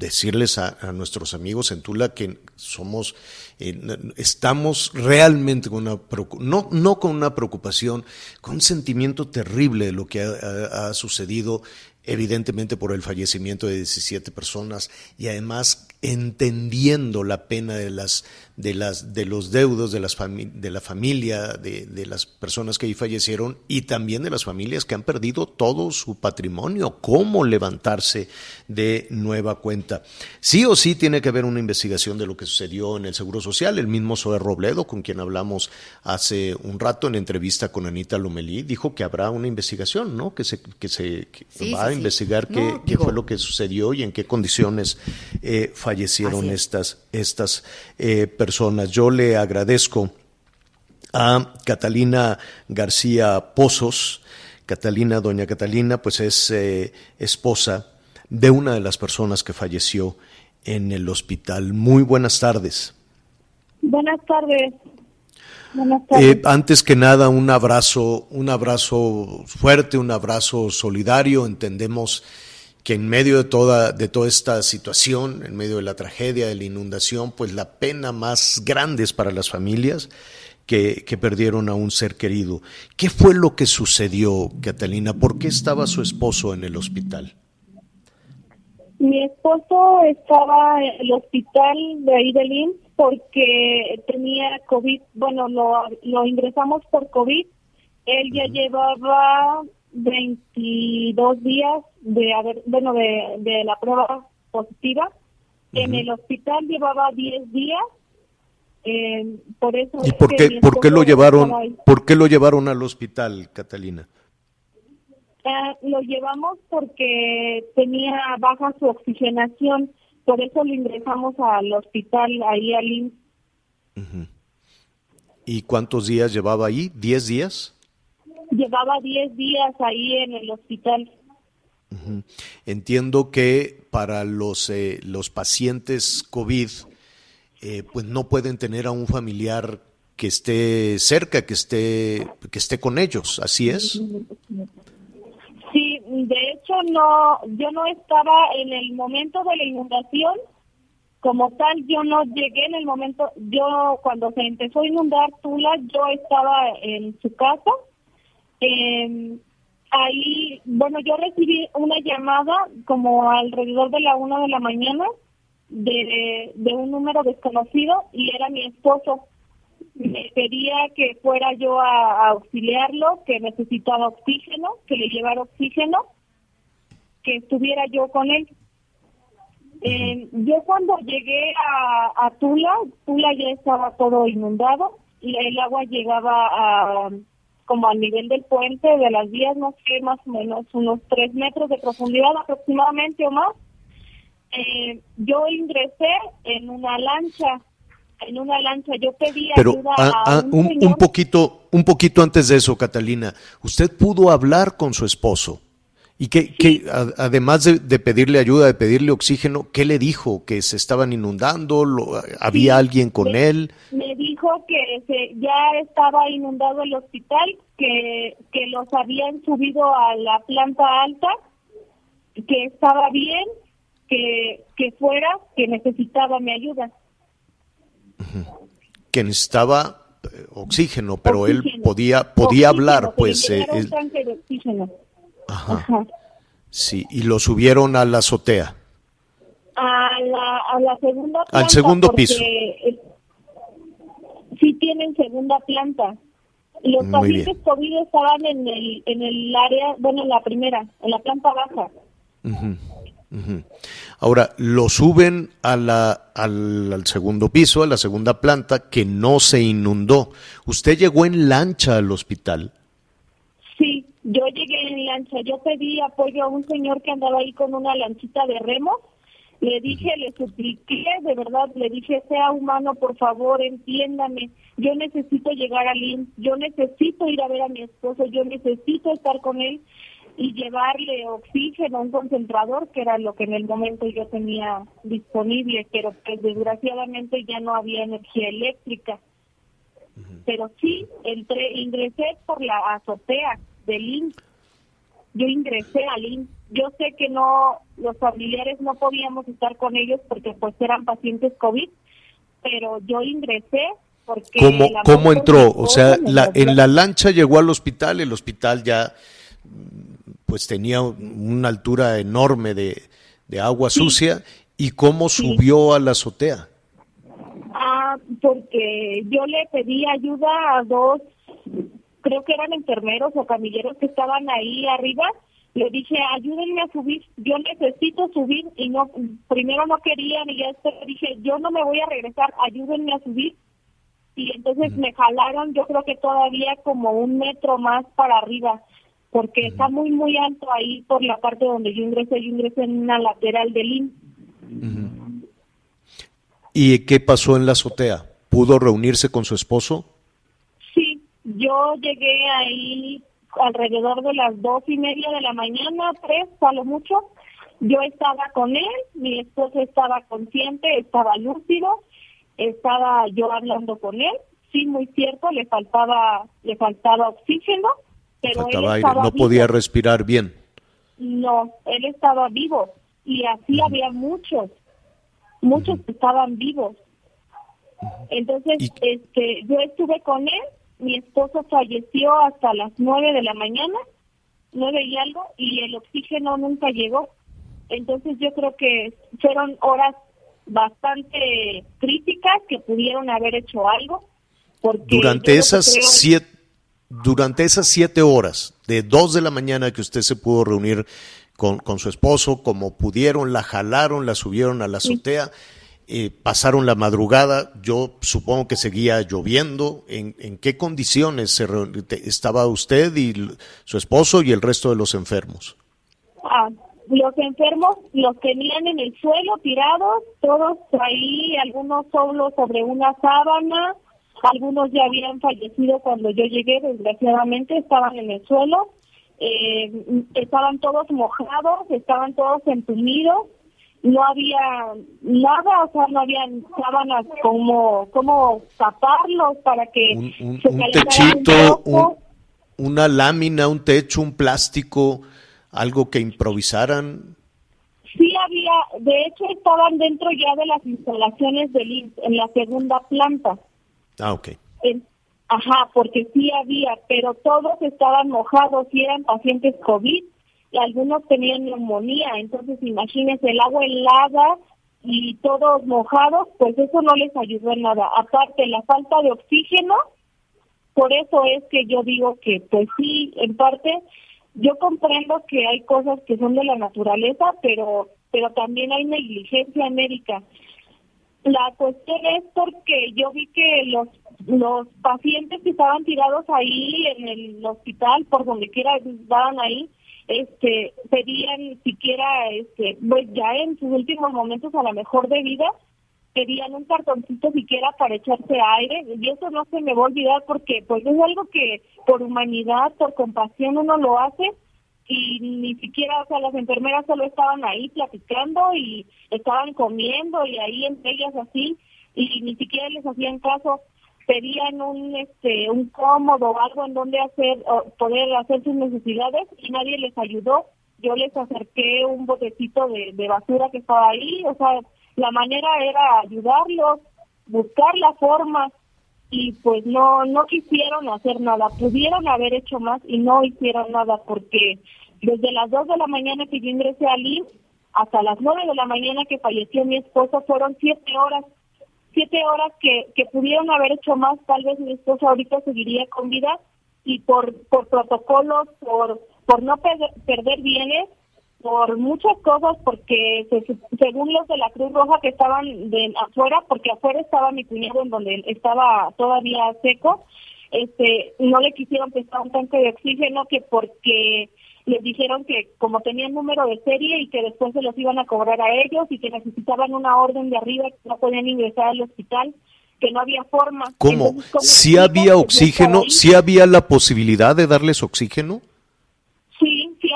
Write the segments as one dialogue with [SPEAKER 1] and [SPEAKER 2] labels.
[SPEAKER 1] decirles a, nuestros amigos en Tula que somos, eh, estamos realmente con una, no, no con una preocupación, con un sentimiento terrible de lo que ha sucedido evidentemente por el fallecimiento de 17 personas y además entendiendo la pena de las de las de los deudos de las de la familia de, de, las personas que ahí fallecieron y también de las familias que han perdido todo su patrimonio cómo levantarse de nueva cuenta. Sí o sí tiene que haber una investigación de lo que sucedió en el seguro social. El mismo Zoe Robledo con quien hablamos hace un rato en entrevista con Anita Lomelí dijo que habrá una investigación no que se que se que sí, va sí, a investigar qué, no, qué digo, fue lo que sucedió y en qué condiciones eh, fallecieron estas, estas eh, personas. Yo le agradezco a Catalina García Pozos. Catalina, doña Catalina, pues es eh, esposa de una de las personas que falleció en el hospital. Muy buenas tardes.
[SPEAKER 2] Buenas tardes.
[SPEAKER 1] Eh, antes que nada, un abrazo, un abrazo fuerte, un abrazo solidario. Entendemos que en medio de toda, de toda esta situación, en medio de la tragedia, de la inundación, pues la pena más grande es para las familias que, que, perdieron a un ser querido. ¿Qué fue lo que sucedió, Catalina? ¿Por qué estaba su esposo en el hospital?
[SPEAKER 2] Mi esposo estaba en el hospital de ahí porque tenía COVID. Bueno, lo, lo ingresamos por COVID. Él ya uh -huh. llevaba 22 días de haber, bueno, de, de la prueba positiva. Uh -huh. En el hospital llevaba 10 días. Eh, por eso
[SPEAKER 1] ¿Y por qué, por qué lo llevaron, por qué lo llevaron al hospital, Catalina?
[SPEAKER 2] Uh, lo llevamos porque tenía baja su oxigenación, por eso lo ingresamos al hospital ahí al IMSS.
[SPEAKER 1] Uh -huh. ¿Y cuántos días llevaba ahí? ¿10 días?
[SPEAKER 2] Llevaba 10 días ahí en el hospital.
[SPEAKER 1] Uh -huh. Entiendo que para los, eh, los pacientes COVID, eh, pues no pueden tener a un familiar que esté cerca, que esté, que esté con ellos, ¿así es?
[SPEAKER 2] De hecho no, yo no estaba en el momento de la inundación, como tal yo no llegué en el momento, yo cuando se empezó a inundar Tula, yo estaba en su casa, eh, ahí, bueno, yo recibí una llamada como alrededor de la una de la mañana de, de un número desconocido y era mi esposo. Me pedía que fuera yo a, auxiliarlo, que necesitaba oxígeno, que le llevara oxígeno, que estuviera yo con él. Eh, yo cuando llegué a, a Tula, Tula ya estaba todo inundado y el agua llegaba a como al nivel del puente de las vías, no sé, más o menos unos tres metros de profundidad aproximadamente o más. Eh, yo ingresé en una lancha, en una lancha, yo pedí
[SPEAKER 1] Pero,
[SPEAKER 2] ayuda
[SPEAKER 1] a,
[SPEAKER 2] a,
[SPEAKER 1] a un, un, un, poquito, un poquito antes de eso, Catalina, usted pudo hablar con su esposo. Y que, sí. que a, además de, de, pedirle ayuda, de pedirle oxígeno, ¿qué le dijo? ¿Que se estaban inundando? Lo, ¿Había sí, alguien con
[SPEAKER 2] me,
[SPEAKER 1] él?
[SPEAKER 2] Me dijo que se, ya estaba inundado el hospital, que, que los habían subido a la planta alta, que estaba bien, que, que fuera, que necesitaba mi ayuda.
[SPEAKER 1] Que necesitaba eh, oxígeno, pero oxígeno. él podía, podía hablar, pues.
[SPEAKER 2] Eh, un tanque de oxígeno.
[SPEAKER 1] Ajá. Ajá. Sí, y lo subieron a la azotea.
[SPEAKER 2] A la, a la segunda planta.
[SPEAKER 1] Al segundo piso.
[SPEAKER 2] Sí tienen segunda planta. Los Muy pacientes bien. COVID estaban en el, en el área, bueno, en la primera, en la planta baja.
[SPEAKER 1] Uh -huh. Uh -huh. Ahora, lo suben a la, al, al, segundo piso, a la segunda planta, que no se inundó. ¿Usted llegó en lancha al hospital?
[SPEAKER 2] Yo llegué en lancha, yo pedí apoyo a un señor que andaba ahí con una lanchita de remo. Le dije, le supliqué, de verdad, le dije, sea humano, por favor, entiéndame. Yo necesito llegar a Lin, yo necesito ir a ver a mi esposo, yo necesito estar con él y llevarle oxígeno, un concentrador, que era lo que en el momento yo tenía disponible, pero pues desgraciadamente ya no había energía eléctrica. Pero sí, entré, ingresé por la azotea del INS. Yo ingresé al INS. Yo sé que no, los familiares no podíamos estar con ellos porque pues eran pacientes COVID, pero yo ingresé porque...
[SPEAKER 1] ¿Cómo, cómo entró? O sea, la, en la lancha llegó al hospital, el hospital ya pues tenía una altura enorme de, agua sucia, ¿y cómo subió a la azotea?
[SPEAKER 2] Ah, porque yo le pedí ayuda a dos, creo que eran enfermeros o camilleros que estaban ahí arriba. Le dije, ayúdenme a subir, yo necesito subir y no, primero no querían y ya después dije, yo no me voy a regresar, ayúdenme a subir. Y entonces me jalaron, yo creo que todavía como un metro más para arriba porque está muy, muy alto ahí por la parte donde yo ingresé. Yo ingresé en una lateral del IN.
[SPEAKER 1] ¿Y qué pasó en la azotea? ¿Pudo reunirse con su esposo?
[SPEAKER 2] Sí, yo llegué ahí alrededor de las dos y media de la mañana, tres, a lo mucho. Yo estaba con él, mi esposo estaba consciente, estaba lúcido, estaba yo hablando con él. Sí, muy cierto, le faltaba, le faltaba oxígeno pero
[SPEAKER 1] no podía respirar bien.
[SPEAKER 2] No, él estaba vivo y así había muchos, muchos estaban vivos. Entonces, este, yo estuve con él, mi esposo falleció hasta las nueve de la mañana, nueve y algo, y el oxígeno nunca llegó. Entonces yo creo que fueron horas bastante críticas que pudieron haber hecho algo. Porque
[SPEAKER 1] Durante esas siete durante esas siete horas, de dos de la mañana que usted se pudo reunir con, con su esposo, como pudieron, la jalaron, la subieron a la azotea, eh, pasaron la madrugada, yo supongo que seguía lloviendo, ¿en, en qué condiciones se estaba usted y su esposo y el resto de los enfermos?
[SPEAKER 2] Ah, los enfermos los tenían en el suelo tirados, todos ahí, algunos solo sobre una sábana, algunos ya habían fallecido cuando yo llegué, desgraciadamente, estaban en el suelo, eh, estaban todos mojados, estaban todos entumidos, no había nada, o sea, no había sábanas como, como taparlos para que
[SPEAKER 1] un, techito, una lámina, un techo, un plástico, algo que improvisaran.
[SPEAKER 2] Sí había, de hecho estaban dentro ya de las instalaciones del en la segunda planta.
[SPEAKER 1] Ah, ok.
[SPEAKER 2] ajá, porque sí había, pero todos estaban mojados y eran pacientes COVID y algunos tenían neumonía. Entonces, imagínense el agua helada y todos mojados, pues eso no les ayudó en nada. Aparte, la falta de oxígeno, por eso es que yo digo que, pues sí, en parte, yo comprendo que hay cosas que son de la naturaleza, pero pero también hay negligencia médica. La cuestión es porque yo vi que los los pacientes que estaban tirados ahí en el hospital, por donde quiera estaban ahí, este, pedían siquiera, este, pues ya en sus últimos momentos a lo mejor de vida, pedían un cartoncito siquiera para echarse aire y eso no se me va a olvidar porque pues es algo que por humanidad, por compasión uno lo hace y ni siquiera, o sea, las enfermeras solo estaban ahí platicando y estaban comiendo y ahí entre ellas así y ni siquiera les hacían caso. Pedían un este un cómodo o algo en donde hacer poder hacer sus necesidades y nadie les ayudó. Yo les acerqué un botecito de, de basura que estaba ahí o sea la manera era ayudarlos buscar la forma y pues no no quisieron hacer nada pudieron haber hecho más y no hicieron nada porque desde las 2 de la mañana que yo ingresé al IMSS hasta las 9 de la mañana que falleció mi esposo fueron siete horas. Siete horas que, que pudieron haber hecho más, tal vez mi esposo ahorita seguiría con vida y por, por protocolos, por, por no perder, perder bienes, por muchas cosas, porque según los de la Cruz Roja que estaban de afuera, porque afuera estaba mi cuñado en donde estaba todavía seco, este no le quisieron prestar un tanque de oxígeno que porque les dijeron que como tenían número de serie y que después se los iban a cobrar a ellos y que necesitaban una orden de arriba que no podían ingresar al hospital que no había forma.
[SPEAKER 1] ¿Cómo? ¿Si había oxígeno? ¿Si había la posibilidad de darles oxígeno?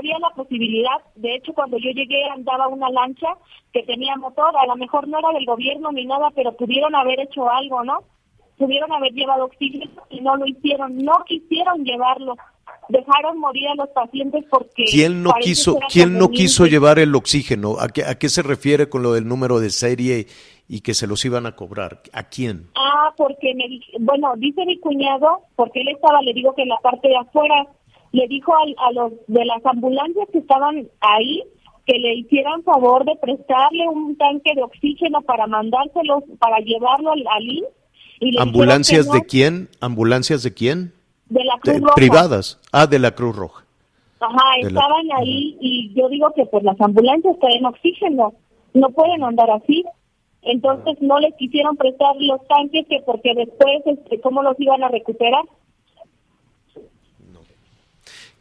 [SPEAKER 2] Había la posibilidad. De hecho, cuando yo llegué andaba una lancha que tenía motor. A lo mejor no era del gobierno ni nada, pero pudieron haber hecho algo, ¿no? Pudieron haber llevado oxígeno y no lo hicieron. No quisieron llevarlo. Dejaron morir a los pacientes porque...
[SPEAKER 1] ¿Quién no quiso, ¿quién no quiso llevar el oxígeno? ¿A qué, ¿A qué se refiere con lo del número de serie y que se los iban a cobrar. ¿A quién?
[SPEAKER 2] Ah, porque me bueno, dice mi cuñado, porque él estaba, le digo que en la parte de afuera, le dijo a, los de las ambulancias que estaban ahí que le hicieran favor de prestarle un tanque de oxígeno para mandárselos, para llevarlo al, al
[SPEAKER 1] ¿Ambulancias de quién? ¿Ambulancias de quién?
[SPEAKER 2] De la Cruz Roja.
[SPEAKER 1] Privadas. Ah, de la Cruz Roja.
[SPEAKER 2] Ajá, estaban ahí y yo digo que pues las ambulancias traen oxígeno, no pueden andar así. Entonces no les quisieron prestar los tanques que porque después, este, ¿cómo los iban a recuperar?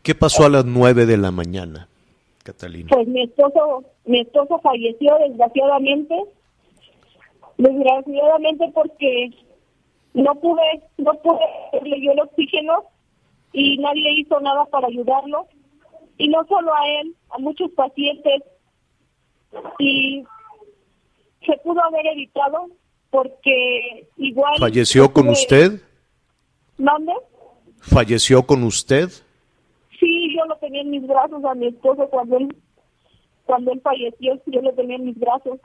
[SPEAKER 1] ¿Qué pasó a las nueve de la mañana, Catalina?
[SPEAKER 2] Pues mi esposo, mi esposo falleció desgraciadamente, desgraciadamente porque no pude, no pude le dio el oxígeno y nadie hizo nada para ayudarlo y no solo a él, a muchos pacientes y se pudo haber evitado porque igual...
[SPEAKER 1] ¿Falleció con usted?
[SPEAKER 2] ¿Dónde?
[SPEAKER 1] ¿Falleció con usted?
[SPEAKER 2] Tenía en mis brazos a mi esposo cuando él, cuando él falleció, yo lo tenía en mis brazos.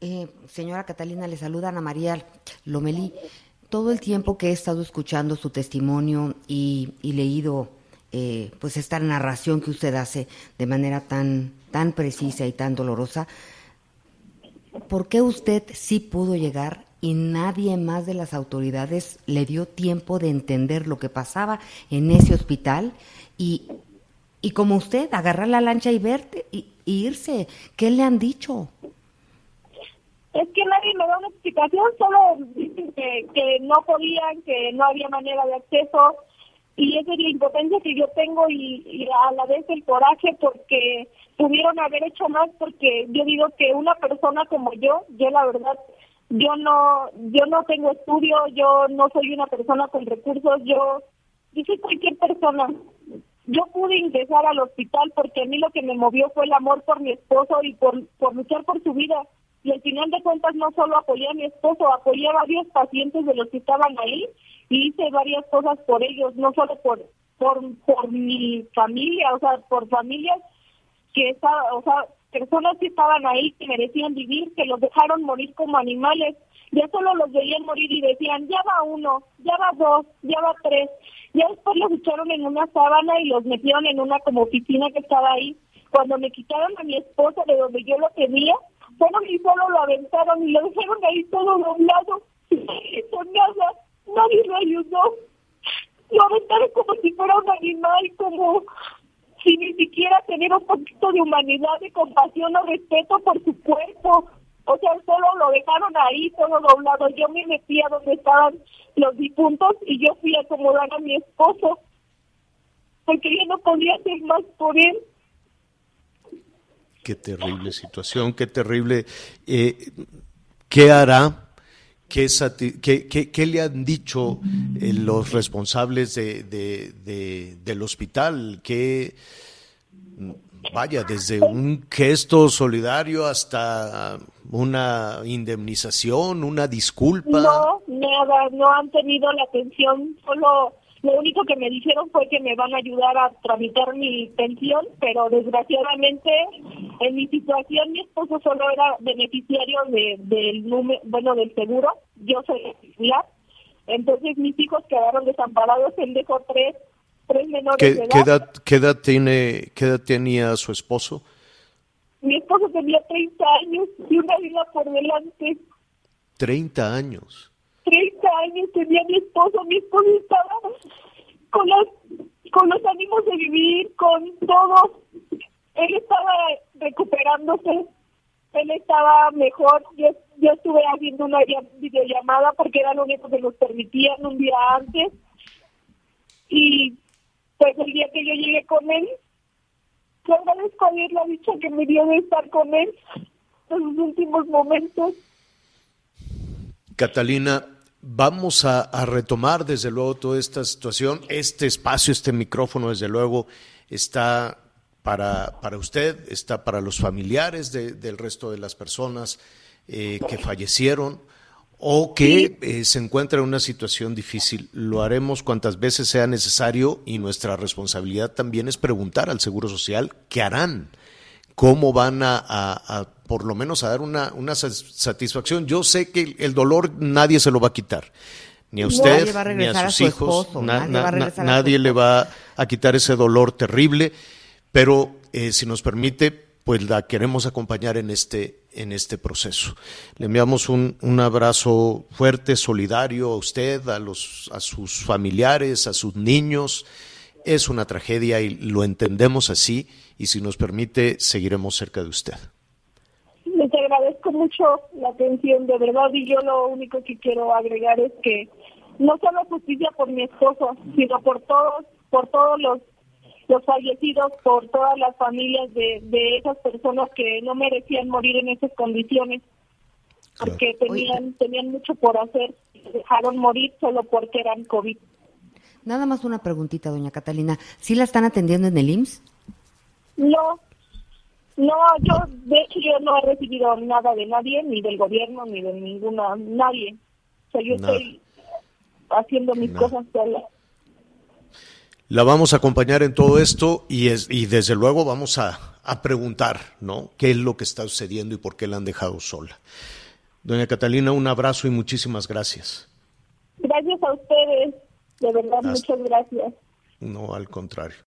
[SPEAKER 3] Eh, señora Catalina, le saluda Ana María Lomelí. Todo el tiempo que he estado escuchando su testimonio y, y leído eh, pues esta narración que usted hace de manera tan, tan precisa y tan dolorosa, ¿por qué usted sí pudo llegar y nadie más de las autoridades le dio tiempo de entender lo que pasaba en ese hospital y, y como usted, agarrar la lancha y verte y, irse? ¿Qué le han dicho?
[SPEAKER 2] Es que nadie me da una explicación, solo dicen que, que no podían, que no había manera de acceso, y esa es la impotencia que yo tengo y, a la vez el coraje porque pudieron haber hecho más porque yo digo que una persona como yo, yo la verdad, yo no, yo no tengo estudio, yo no soy una persona con recursos, yo, yo soy cualquier persona. Yo pude ingresar al hospital porque a mí lo que me movió fue el amor por mi esposo y por, por luchar por su vida. Y al final de cuentas no solo apoyé a mi esposo, apoyé a varios pacientes de los que estaban ahí y hice varias cosas por ellos, no solo por por, por mi familia, o sea, por familias que estaban, o sea, personas que estaban ahí que merecían vivir, que los dejaron morir como animales, ya solo los veían morir y decían, ya va uno, ya va dos, ya va tres, ya después los echaron en una sábana y los metieron en una como oficina que estaba ahí. Cuando me quitaron a mi esposa de donde yo lo tenía, solo y solo lo aventaron y lo dejaron ahí todo doblado, con nada nadie lo ayudó. Lo aventaron como si fuera un animal, como sin ni siquiera tener un poquito de humanidad, de compasión o respeto por su cuerpo. O sea, solo lo dejaron ahí, todo doblado. Yo me metí a donde estaban los difuntos y yo fui a acomodar a mi esposo, porque yo no podía hacer más por él.
[SPEAKER 1] Qué terrible situación, qué terrible. Eh, ¿Qué hará ¿Qué, qué, le han dicho eh, los responsables de, del hospital? ¿Qué, vaya, desde un gesto solidario hasta una indemnización, una disculpa?
[SPEAKER 2] No, nada, no han tenido la atención, solo lo único que me dijeron fue que me van a ayudar a tramitar mi pensión, pero desgraciadamente en mi situación mi esposo solo era beneficiario de, del número, bueno, del seguro, yo soy titular, entonces mis hijos quedaron desamparados, él dejó tres, tres menores
[SPEAKER 1] ¿Qué, de edad. ¿qué edad, tiene, ¿Qué edad tenía su esposo?
[SPEAKER 2] Mi esposo tenía 30 años y una vida por delante.
[SPEAKER 1] 30 años.
[SPEAKER 2] 30 años tenía mi esposo, mi esposo estaba con los, con los ánimos de vivir, con todo. Él estaba recuperándose, él estaba mejor. Yo, yo estuve haciendo una videollamada porque era lo único que nos permitían un día antes. Y pues el día que yo llegué con él, le agradezco a Dios la dicha que me dio de estar con él en los últimos momentos.
[SPEAKER 1] Catalina, vamos a, retomar desde luego toda esta situación. Este espacio, este micrófono, desde luego, está para, para usted, está para los familiares del resto de las personas eh, que fallecieron o que eh, se encuentran en una situación difícil. Lo haremos cuantas veces sea necesario y nuestra responsabilidad también es preguntar al Seguro Social qué harán, cómo van a, por lo menos a dar una, una, satisfacción. Yo sé que el dolor nadie se lo va a quitar. Ni a usted, ni a sus hijos, nadie, le va a quitar ese dolor terrible, pero eh, si nos permite, pues la queremos acompañar en este, en este proceso. Le enviamos un, un, abrazo fuerte, solidario a usted, a, los, a sus familiares, a sus niños. Es una tragedia y lo entendemos así y si nos permite, seguiremos cerca de usted.
[SPEAKER 2] Agradezco mucho la atención, de verdad, y yo lo único que quiero agregar es que no solo justicia por mi esposo, sino por todos, por todos los los fallecidos por todas las familias de, de esas personas que no merecían morir en esas condiciones, porque tenían, tenían mucho por hacer, dejaron morir solo porque eran COVID.
[SPEAKER 3] Nada más una preguntita, doña Catalina. ¿Sí la están atendiendo en el IMSS?
[SPEAKER 2] No, no, yo, de hecho, yo no he recibido nada de nadie, ni del gobierno, ni de ninguna, nadie. O sea, yo estoy haciendo mis cosas sola.
[SPEAKER 1] La vamos a acompañar en todo esto y, es, y desde luego vamos a, preguntar, ¿no? ¿Qué es lo que está sucediendo y por qué la han dejado sola? Doña Catalina, un abrazo y muchísimas gracias.
[SPEAKER 2] Gracias a ustedes, de verdad, muchas gracias.
[SPEAKER 1] No, al contrario.